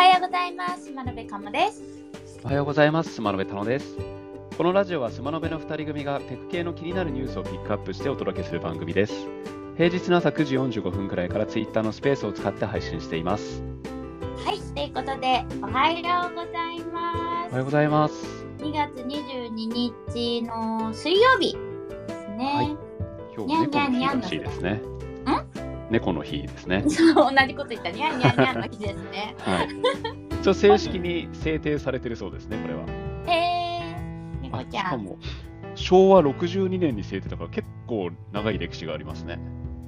はようございます。真鍋かもです。おはようございます。スマノベタノです。このラジオはスマノベの2人組がテク系の気になるニュースをピックアップしてお届けする番組です。平日の朝9時45分くらいからツイッターのスペースを使って配信しています。はい、ということで、おはようございます。おはようございます。2月22日の水曜日ですね。はい今日猫の日らしいですね。猫の日ですね。そう、同じこと言った。にゃんにゃんにゃんの日ですね。はい。一応正式に制定されてるそうですね、これは。えー、猫あちゃん。も昭和62年に制定だから結構長い歴史がありますね。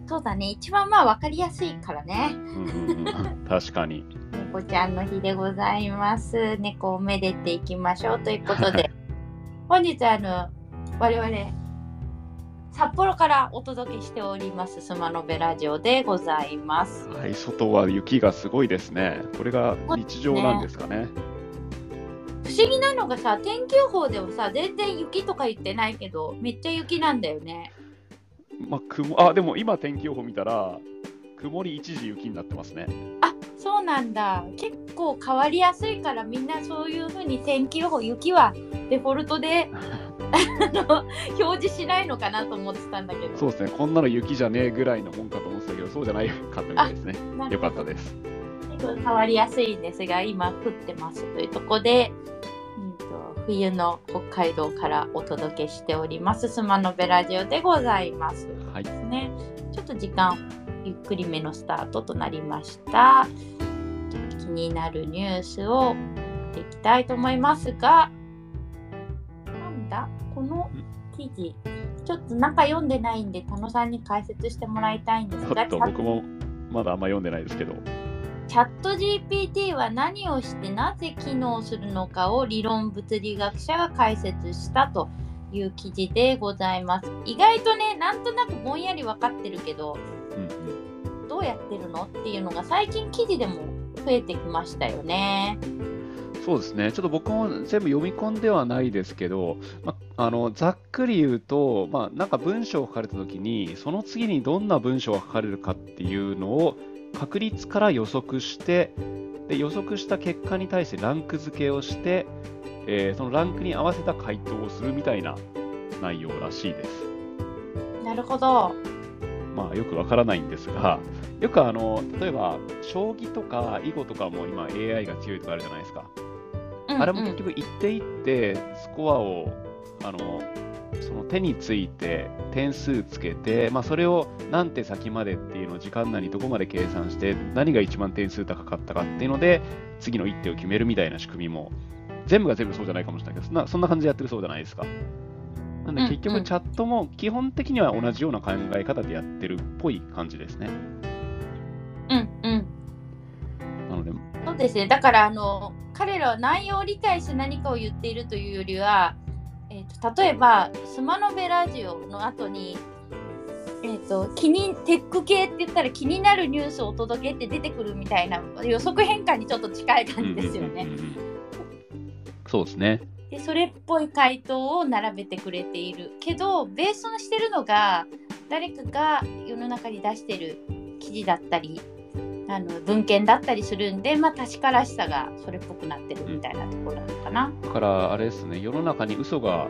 そうだね。一番まあ分かりやすいからね。うんうんうん、確かに。猫ちゃんの日でございます。猫をめでていきましょうということで、本日あの我々札幌からお届けしておりますスマノベラジオでございます。はい、外は雪がすごいですね。これが日常なんですかね。不思議なのがさ天気予報ではさ全然雪とか言ってないけどめっちゃ雪なんだよね。まあ、雲あでも今天気予報見たら曇り一時雪になってますね。あそうなんだ結構変わりやすいからみんなそういう風に天気予報雪はデフォルトで表示しないのかなと思ってたんだけど。そうですね、こんなの雪じゃねえぐらいのもんかと思ってたけど、そうじゃないかったみたいですね。よかったです。変わりやすいんですが今降ってますというところで、うん、と冬の北海道からお届けしておりますスマノベラジオでございます。はいね。ちょっと時間ゆっくりめのスタートとなりました。気になるニュースを見ていきたいと思いますが、なんだこの記事。ちょっと中読んでないんで、田野さんに解説してもらいたいんですが、ちょっと僕もまだあんま読んでないですけど、チャット GPT は何をしてなぜ機能するのかを理論物理学者が解説したという記事でございます。意外とね、なんとなくぼんやり分かってるけど、うんうん、どうやってるの？っていうのが最近記事でも増えてきましたよね。そうですね、ちょっと僕も全部読み込んではないですけど、ま、あのざっくり言うと、まあ、なんか文章を書かれたときに、その次にどんな文章が書かれるかっていうのを確率から予測して、で予測した結果に対してランク付けをして、えーそのランクに合わせた回答をするみたいな内容らしいです。なるほど。まあ、よくわからないんですが、よくあの例えば将棋とか囲碁とかも今 AI が強いとかあるじゃないですか。うんあれも結局一手一手スコアをあのその手について点数つけて、まあ、それを何手先までっていうのを時間内にどこまで計算して何が一番点数高かったかっていうので次の一手を決めるみたいな仕組みも全部が全部そうじゃないかもしれないけどそんなそんな感じでやってるそうじゃないですか。なんでうん結局チャットも基本的には同じような考え方でやってるっぽい感じですね。うんうん。なので、そうですね。だからあの彼らは内容を理解して何かを言っているというよりは、えー、と例えばスマノベラジオの後に、えー、と気にテック系って言ったら気になるニュースをお届けって出てくるみたいな予測変換にちょっと近い感じですよねうん。うんうんうんそうですね。でそれっぽい回答を並べてくれているけどベースにしてるのが誰かが世の中に出してる記事だったりあの文献だったりするんで、まあ、確からしさがそれっぽくなってるみたいなところなのかな。だからあれですね、世の中に嘘が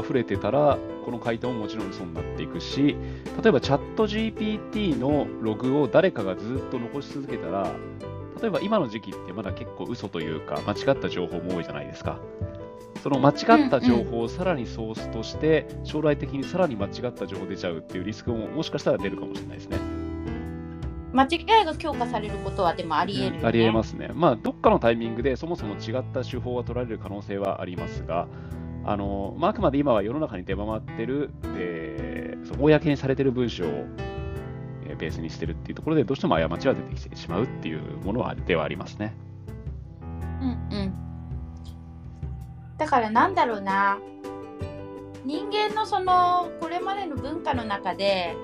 溢れてたら、この回答ももちろん嘘になっていくし、例えばチャット GPT のログを誰かがずっと残し続けたら、例えば今の時期ってまだ結構嘘というか、間違った情報も多いじゃないですか。その間違った情報をさらにソースとして、将来的にさらに間違った情報出ちゃうっていうリスクももしかしたら出るかもしれないですね。間違いが強化されることはでもあり得るよね。ありえますね。まあ、どっかのタイミングでそもそも違った手法が取られる可能性はありますが、あのまあ、あくまで今は世の中に出回ってる、えーそう公にされてる文章を、えーベースにしてるっていうところで、どうしても過ちは出てきてしまうっていうものはではありますね。うんうん。だからなんだろうな。人間のそのこれまでの文化の中で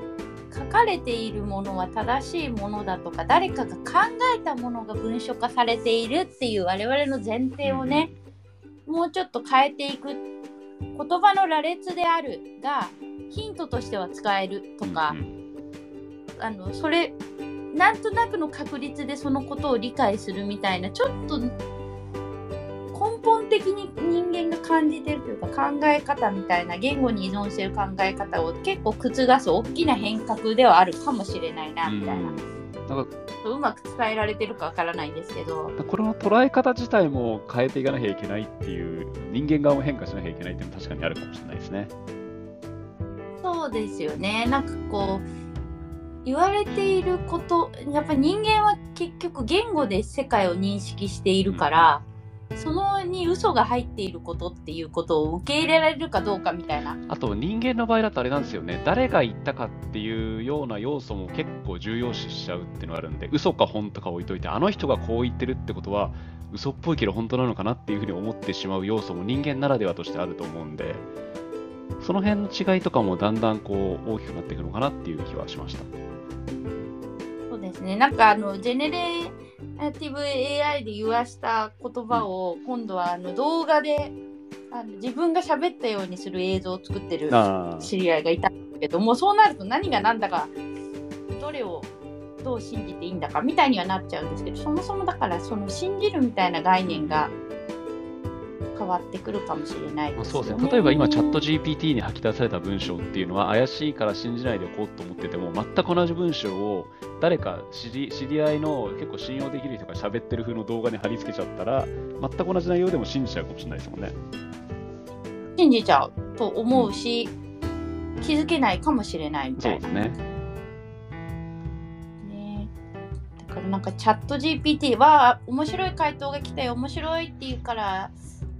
書かれているものは正しいものだとか誰かが考えたものが文書化されているっていう我々の前提をね、もうちょっと変えていく言葉の羅列であるがヒントとしては使えるとか、うんあのそれなんとなくの確率でそのことを理解するみたいなちょっと根本的に人間が感じてるというか考え方みたいな言語に依存してる考え方を結構覆す大きな変革ではあるかもしれないなみたいな。なんかうまく伝えられてるかわからないんですけどこの捉え方自体も変えていかなきゃいけないっていう人間側も変化しなきゃいけないっていうのは確かにあるかもしれないですね。そうですよねなんかこう言われていることやっぱり人間は結局言語で世界を認識しているから、うん、そのに嘘が入っていることっていうことを受け入れられるかどうかみたいなあと人間の場合だとあれなんですよね誰が言ったかっていうような要素も結構重要視しちゃうっていうのがあるんで嘘か本とか置いといてあの人がこう言ってるってことは嘘っぽいけど本当なのかなっていうふうに思ってしまう要素も人間ならではとしてあると思うんでその辺の違いとかもだんだんこう大きくなっていくのかなっていう気はしました。ですね。なんかあのジェネレーティブ AI で言わした言葉を今度はあの動画であの自分が喋ったようにする映像を作ってる知り合いがいたんだけどもそうなると何が何だかどれをどう信じていいんだかみたいにはなっちゃうんですけどそもそもだからその信じるみたいな概念が変わってくるかもしれないです、ね、そうですね例えば今チャット GPT に吐き出された文章っていうのは怪しいから信じないでおこうと思ってても全く同じ文章を誰か知り知り合いの結構信用できる人が喋ってる風の動画に貼り付けちゃったら全く同じ内容でも信じちゃうかもしれないですもんね。信じちゃうと思うし、うん、気づけないかもしれないみたいな。そうですね。だからなんかチャット GPT は面白い回答が来たよ面白いっていうから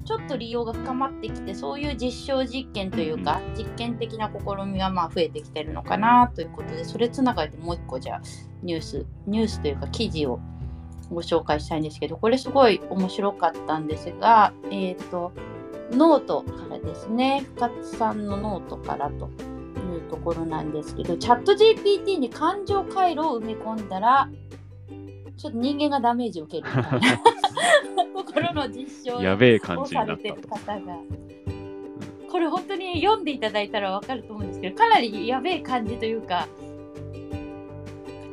ちょっと利用が深まってきてそういう実証実験というか、実験的な試みがまあ増えてきてるのかなということでそれつながりでもう一個じゃあニュースニュースというか記事をご紹介したいんですけどこれすごい面白かったんですがえっ、ー、とノートからですね深津さんのノートからというところなんですけどチャット GPT に感情回路を埋め込んだらちょっと人間がダメージを受けるみたいな。と ころの実証をされてる方が。これ本当に読んでいただいたら分かると思うんですけどかなりやべえ感じというか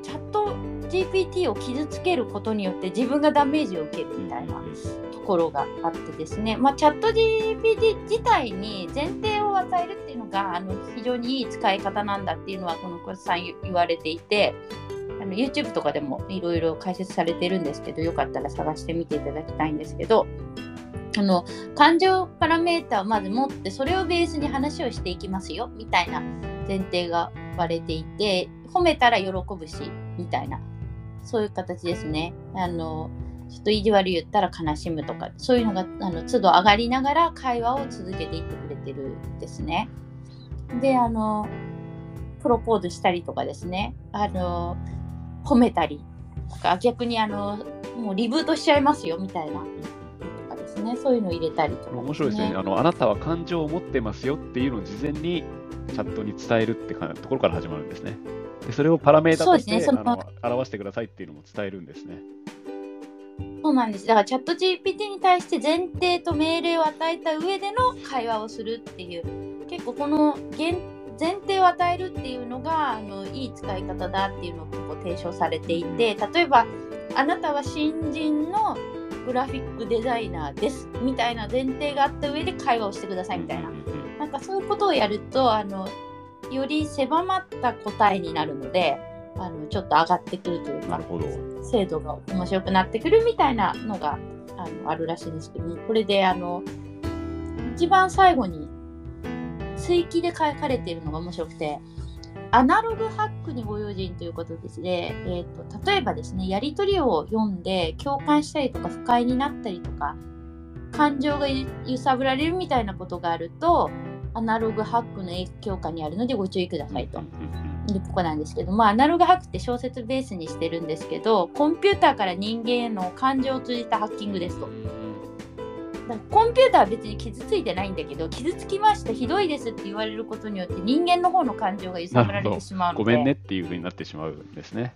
チャット GPT を傷つけることによって自分がダメージを受けるみたいなところがあってですね、まあ、チャット GPT 自体に前提を与えるっていうのがあの非常にいい使い方なんだっていうのはこの小さん言われていてあの YouTube とかでもいろいろ解説されてるんですけど、よかったら探してみていただきたいんですけど、あの感情パラメータをまず持ってそれをベースに話をしていきますよみたいな前提が割れていて褒めたら喜ぶしみたいな。そういう形ですね。あのちょっと意地悪言ったら悲しむとかそういうのがあの都度上がりながら会話を続けていってくれてるんですね。であのプロポーズしたりとかですね。あの褒めたりとか逆にあのもうリブートしちゃいますよみたいな。とかですね。そういうのを入れたりとか、ね、面白いですね。あのあなたは感情を持ってますよっていうのを事前にチャットに伝えるってところから始まるんですね。でそれをパラメータとして、ね、表してくださいっていうのも伝えるんですね。そうなんです。だからチャット GPT に対して前提と命令を与えた上での会話をするっていう、結構この限前提を与えるっていうのがあのいい使い方だっていうのを結構提唱されていて例えばあなたは新人のグラフィックデザイナーですみたいな前提があった上で会話をしてくださいみたいな。なんかそういうことをやるとあのより狭まった答えになるのであのちょっと上がってくるというか精度が面白くなってくるみたいなのがあのあるらしいんですけどもこれであの一番最後に追記で書かれているのが面白くて、アナログハックにご用心ということですね、えーと、例えばですね、やり取りを読んで共感したりとか不快になったりとか、感情が揺さぶられるみたいなことがあると、アナログハックの影響下にあるのでご注意くださいと。いうとこなんですけど、まあ、アナログハックって小説ベースにしてるんですけど、コンピューターから人間への感情を通じたハッキングですと。コンピューターは別に傷ついてないんだけど傷つきましたひどいですって言われることによって人間の方の感情が揺さぶられてしまうので。ごめんねっていうふうになってしまうんですね。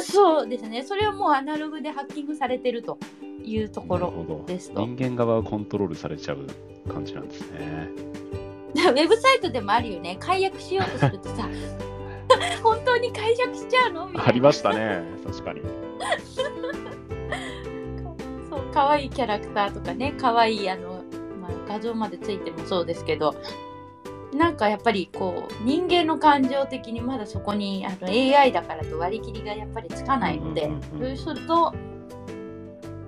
そうですね。それをもうアナログでハッキングされてるというところですと。人間側がコントロールされちゃう感じなんですね。ウェブサイトでもあるよね。解約しようとするとさ 本当に解釈しちゃうの？みたいな。ありましたね、確かに。可愛いキャラクターとかね可愛いあの、まあ、画像までついてもそうですけどなんかやっぱりこう人間の感情的にまだそこにあの AI だからと割り切りがやっぱりつかないので、そうすると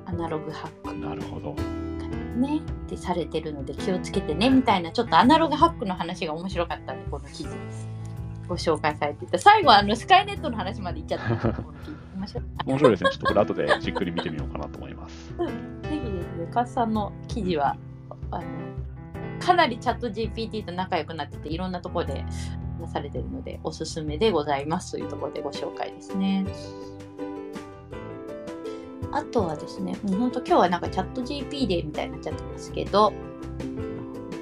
アナログハック。なるほど。ねってされてるので気をつけてねみたいなちょっとアナログハックの話が面白かったんでこの記事ご紹介されてて最後はあのスカイネットの話まで行っちゃった面白いですね。ちょっとこれ後でじっくり見てみようかなと思います。ぜひですね、カスさんの記事はあのかなりチャット GPT と仲良くなってていろんなところでなされてるのでおすすめでございますというところでご紹介ですね。あとはですね、本当今日はなんかチャット GP でみたいになっちゃってますけど、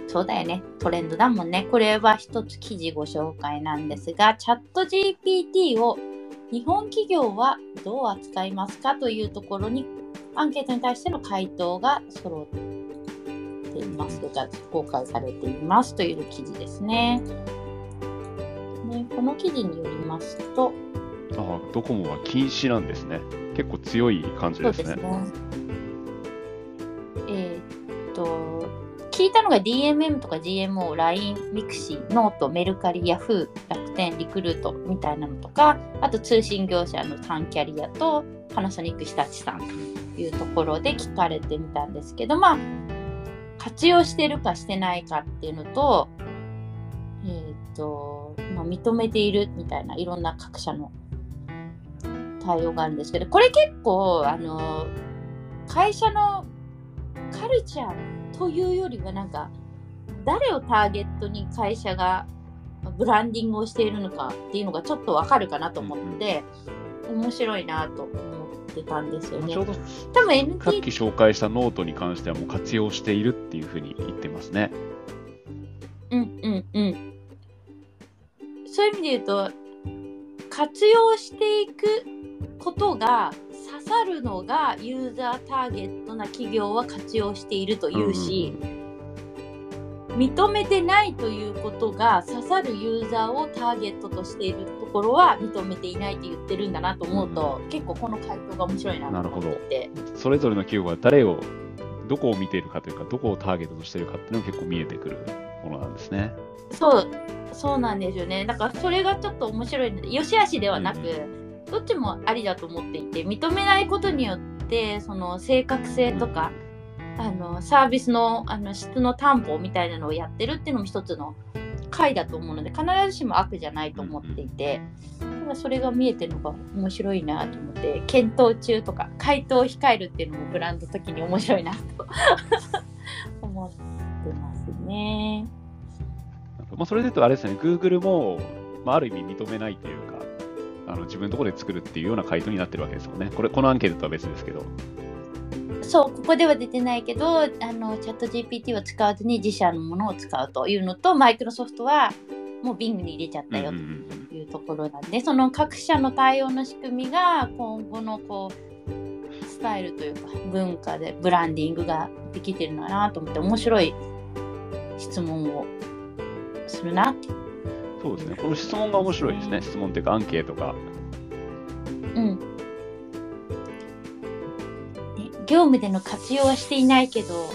そうだよね、トレンドだもんね。これは一つ記事ご紹介なんですが、チャット GPT を日本企業はどう扱いますかというところにアンケートに対しての回答が揃っていますとか公開されていますという記事ですね。ねこの記事によりますと、ああ、ドコモは禁止なんですね。結構強い感じですね。え聞いたのが DMM とか GMO、LINE、MIXI、ノート、メルカリ、ヤフー、楽天、リクルートみたいなのとか、あと通信業者のサンキャリアとパナソニック日立さんというところで聞かれてみたんですけど、まあ、活用してるかしてないかっていうのと、えーっと、まあ、認めているみたいないろんな各社の対応があるんですけど、これ結構、あの、会社のカルチャーというよりはなんか誰をターゲットに会社がブランディングをしているのかっていうのがちょっとわかるかなと思って、面白いなと思ってたんですよねまあちょう。ど多分さっ NT き紹介したノートに関してはもう活用しているっていうふうに言ってますね。うんうんうん。そういう意味で言うと活用していくことが刺さるのがユーザーターゲットな企業は活用しているというし、認めてないということが刺さるユーザーをターゲットとしているところは認めていないと言ってるんだなと思うと、結構この回答が面白いなと思って。それぞれの企業が誰を、どこを見ているかというか、どこをターゲットとしているかっていうのが結構見えてくるものなんですね。そう、そうなんですよね。だからそれがちょっと面白いので、良し悪しではなく、どっちもありだと思っていて、認めないことによって、その正確性とか、あのサービスのあの質の担保みたいなのをやってるっていうのも一つの回だと思うので、必ずしも悪じゃないと思っていて、ただそれが見えてるのが面白いなと思って、検討中とか、回答を控えるっていうのもブランド的に面白いなと 思ってますね。まあ、それで言うと、あれですね、Google も、まあ、ある意味認めないというか、あの自分のところで作るっていうような回答になってるわけですもんね。これ、このアンケートとは別ですけど。そう、ここでは出てないけど、あのチャット GPT を使わずに自社のものを使うというのと、マイクロソフトはもう Bing に入れちゃったよというところなんで、その各社の対応の仕組みが今後のこうスタイルというか文化でブランディングができてるのかなと思って面白い質問をするなって。そうですね。この質問が面白いですね。質問っていうか、アンケートが。うん。ね業務での活用はしていないけど、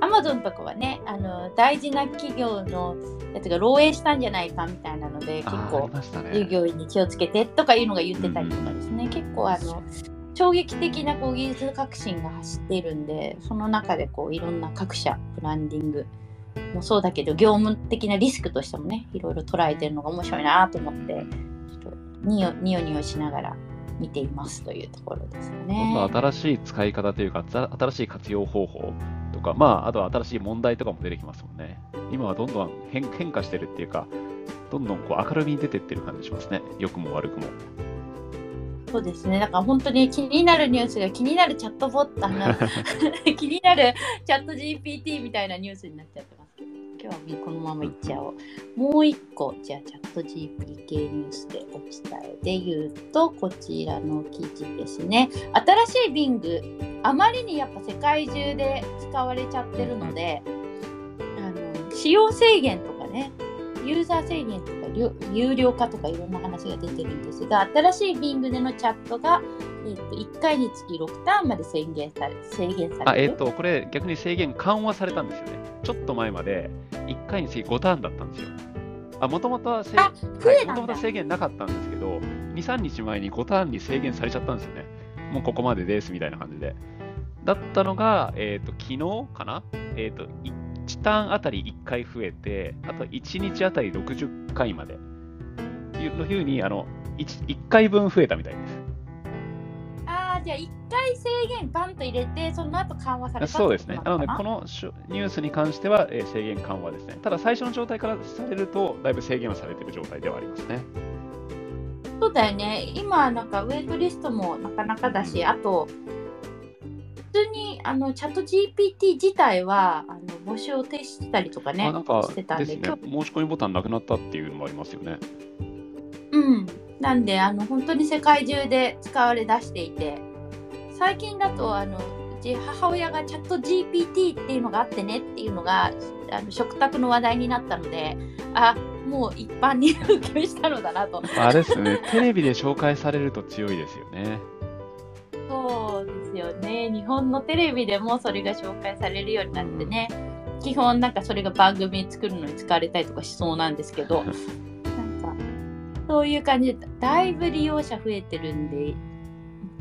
アマゾンとかはね、あの大事な企業のやつが漏洩したんじゃないかみたいなので、結構。従業員に気をつけてとかいうのが言ってたりとかですね、結構あの衝撃的なこう技術革新が走っているんで、その中でこういろんな各社ブランディングもそうだけど、業務的なリスクとしてもね、いろいろ捉えてるのが面白いなと思って、ちょっとニヨニヨニヨしながら見ていますというところですかどんね。どん新しい使い方というか、ざ新しい活用方法とか、まあ、あとは新しい問題とかも出てきますもんね。今はどんどん変変化してるっていうか、どんどんこう明るみに出てってる感じしますね。良くも悪くも。そうですね。だから本当に気になるニュースが気になるチャットボット、気になるチャット GPT みたいなニュースになっちゃって今日はこのままいっちゃおう。もう一個、じゃあチャット GPT 系ニュースでお伝えで言うと、こちらの記事ですね。新しい Bing、あまりにやっぱ世界中で使われちゃってるので、あの使用制限とかね、ユーザー制限とか有料化とかいろんな話が出てるんですが新しい Bing でのチャットが、えー、と1回につき6ターンまで制限され制限さあ、れる。えっ、と、これ逆に制限緩和されたんですよね。ちょっと前まで1回につき5ターンだったんですよ。あ、もともとは制限なかったんですけど、2、3日前に5ターンに制限されちゃったんですよね。もうここまでですみたいな感じで。だったのが、えっ、と、昨日かな？えっ、と、1ターンあたり1回増えて、あと1日あたり60回まで。いうふうに、あの1、1回分増えたみたいです。あーじゃあ1回制限パンと入れてその後緩和されたそうですね。なので、このニュースに関しては、えー制限緩和ですね。ただ、最初の状態からされると、だいぶ制限はされている状態ではありますね。そうだよね今なんかウェイトリストもなかなかだしあと普通にあのチャット GPT 自体はあの募集を停止してたりとかねあなんかしてたんですね。申し込みボタンなくなったっていうのもありますよね。うん。なんであの本当に世界中で使われ出していて最近だとあのうち母親がチャット GPT っていうのがあってねっていうのがあの食卓の話題になったのであもう一般に 普及したのだなと。あれですね、テレビで紹介されると強いですよね。そうですよね。日本のテレビでもそれが紹介されるようになってね、基本なんかそれが番組作るのに使われたりとかしそうなんですけど、なんかそういう感じでだいぶ利用者増えてるんで、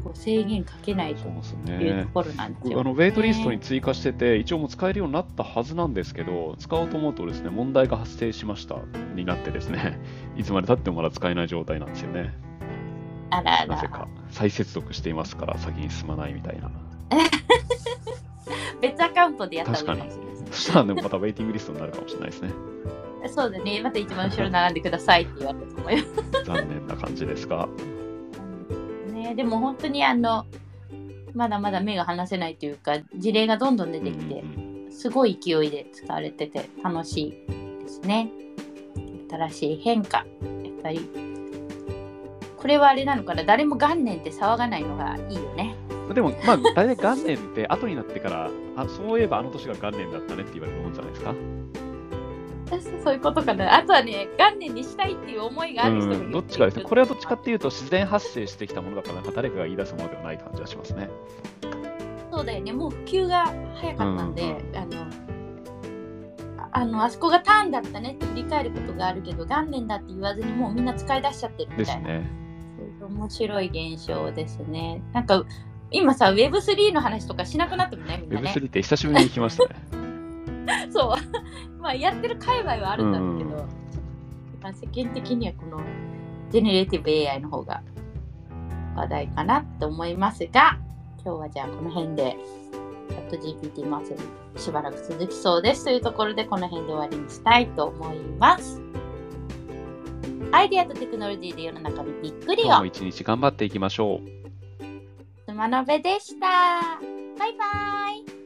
こう制限かけないというねと。ころなんですよ。僕あのウェイトリストに追加してて、一応もう使えるようになったはずなんですけど、使おうと思うとですね、問題が発生しましたになってですね、いつまで経ってもまだ使えない状態なんですよね。あらあなぜから再接続していますから先に進まないみたいな。別アカウントでやった方がいいかもしれないそしたらでもまたウェイティングリストになるかもしれないですね。そうだね。また一番後ろ並んでくださいって言われたと思います。残念な感じですが。ね、でも本当にあの、まだまだ目が離せないというか、事例がどんどん出てきて、うんうんすごい勢いで使われてて楽しいですね。新しい変化。やっぱり、これはあれなのかな？誰も元年って騒がないのがいいよね。うんでも、まあ、大体元年って後になってから、あそういえばあの年が元年だったねって言われるもんじゃないですか？そういうことかな。あとはね、元年にしたいっていう思いがある人もいるうん、どっちかですね？これはどっちかっていうと、自然発生してきたものだから、なんか誰かが言い出すものではない感じはしますね。そうだよね。もう普及が早かったんで、うんあの、ああの、あそこがターンだったねって振り返ることがあるけど、元年だって言わずにもうみんな使い出しちゃってるみたいな。ですね。面白い現象ですね。なんか今さ、Web3 の話とかしなくなってもね、ね。Web3 って久しぶりに聞きましたね。そう。まあやってる界隈はあるんだろうけど、うんまあ、世間的にはこのジェネレーティブ AI の方が話題かなと思いますが、今日はじゃあこの辺でチャット GPT 祭りしばらく続きそうですというところでこの辺で終わりにしたいと思います。アイデアとテクノロジーで世の中にびっくりを今日も一日頑張っていきましょう。つまのべでした。バイバイ。